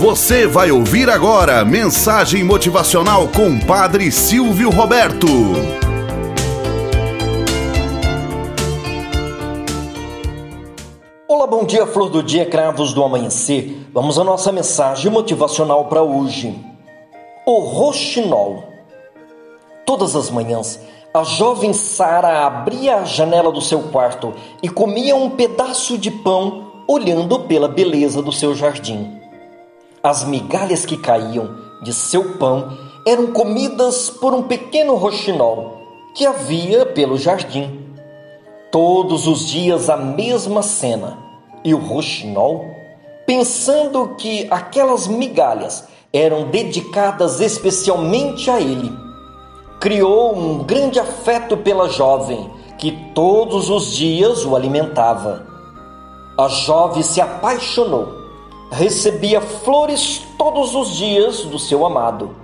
Você vai ouvir agora mensagem motivacional com Padre Silvio Roberto. Olá, bom dia, flor do dia, cravos do amanhecer. Vamos à nossa mensagem motivacional para hoje. O roxinol. Todas as manhãs, a jovem Sara abria a janela do seu quarto e comia um pedaço de pão olhando pela beleza do seu jardim. As migalhas que caíam de seu pão eram comidas por um pequeno roxinol que havia pelo jardim. Todos os dias a mesma cena, e o roxinol, pensando que aquelas migalhas eram dedicadas especialmente a ele, criou um grande afeto pela jovem que todos os dias o alimentava. A jovem se apaixonou recebia flores todos os dias do seu amado.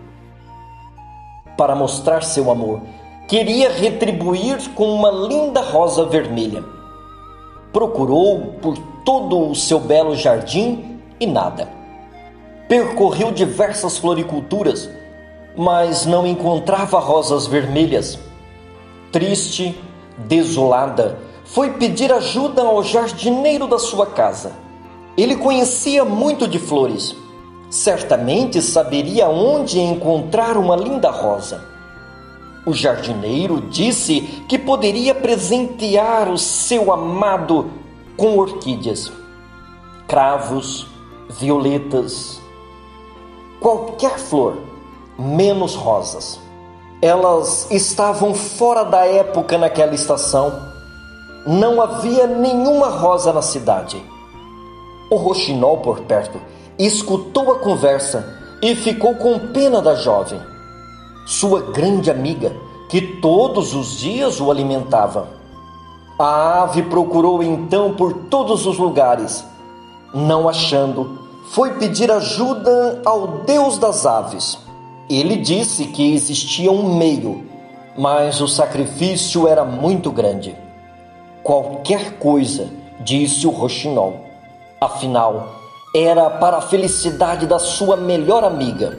Para mostrar seu amor, queria retribuir com uma linda rosa vermelha. Procurou por todo o seu belo jardim e nada. Percorreu diversas floriculturas, mas não encontrava rosas vermelhas. Triste, desolada, foi pedir ajuda ao jardineiro da sua casa ele conhecia muito de flores. Certamente saberia onde encontrar uma linda rosa. O jardineiro disse que poderia presentear o seu amado com orquídeas, cravos, violetas, qualquer flor, menos rosas. Elas estavam fora da época naquela estação. Não havia nenhuma rosa na cidade. O roxinol por perto escutou a conversa e ficou com pena da jovem, sua grande amiga, que todos os dias o alimentava. A ave procurou então por todos os lugares. Não achando, foi pedir ajuda ao Deus das aves. Ele disse que existia um meio, mas o sacrifício era muito grande. Qualquer coisa, disse o roxinol. Afinal, era para a felicidade da sua melhor amiga.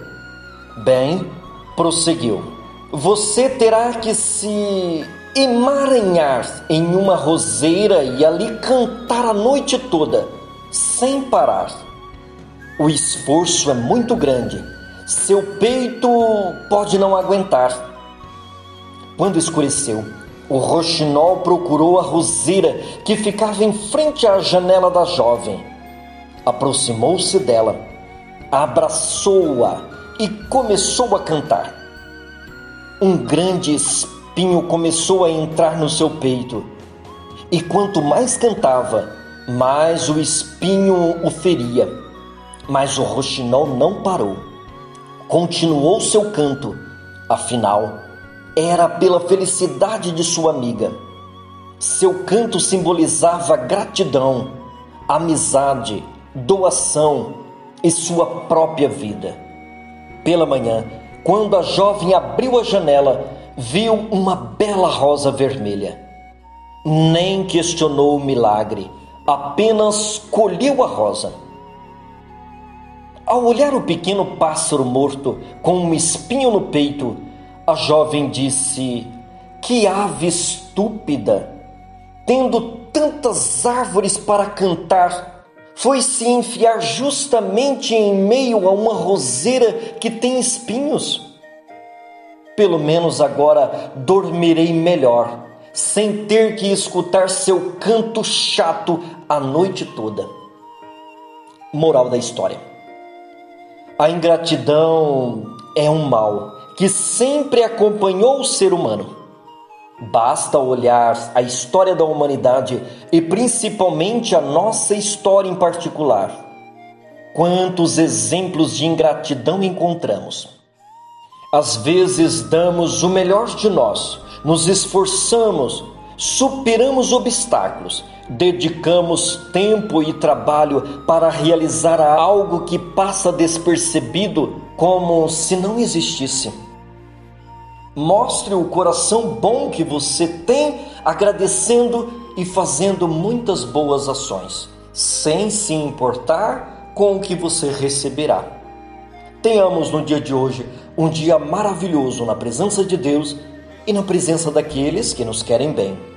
Bem, prosseguiu, você terá que se emaranhar em uma roseira e ali cantar a noite toda, sem parar. O esforço é muito grande, seu peito pode não aguentar. Quando escureceu, o roxinol procurou a roseira que ficava em frente à janela da jovem. Aproximou-se dela, abraçou-a e começou a cantar. Um grande espinho começou a entrar no seu peito, e quanto mais cantava, mais o espinho o feria. Mas o roxinol não parou. Continuou seu canto, afinal, era pela felicidade de sua amiga. Seu canto simbolizava gratidão, amizade, doação e sua própria vida. Pela manhã, quando a jovem abriu a janela, viu uma bela rosa vermelha. Nem questionou o milagre, apenas colheu a rosa. Ao olhar o pequeno pássaro morto com um espinho no peito, a jovem disse: Que ave estúpida! Tendo tantas árvores para cantar, foi se enfiar justamente em meio a uma roseira que tem espinhos. Pelo menos agora dormirei melhor, sem ter que escutar seu canto chato a noite toda. Moral da história: A ingratidão é um mal que sempre acompanhou o ser humano. Basta olhar a história da humanidade e principalmente a nossa história em particular. Quantos exemplos de ingratidão encontramos? Às vezes damos o melhor de nós, nos esforçamos, superamos obstáculos, dedicamos tempo e trabalho para realizar algo que passa despercebido como se não existisse. Mostre o coração bom que você tem, agradecendo e fazendo muitas boas ações, sem se importar com o que você receberá. Tenhamos no dia de hoje um dia maravilhoso na presença de Deus e na presença daqueles que nos querem bem.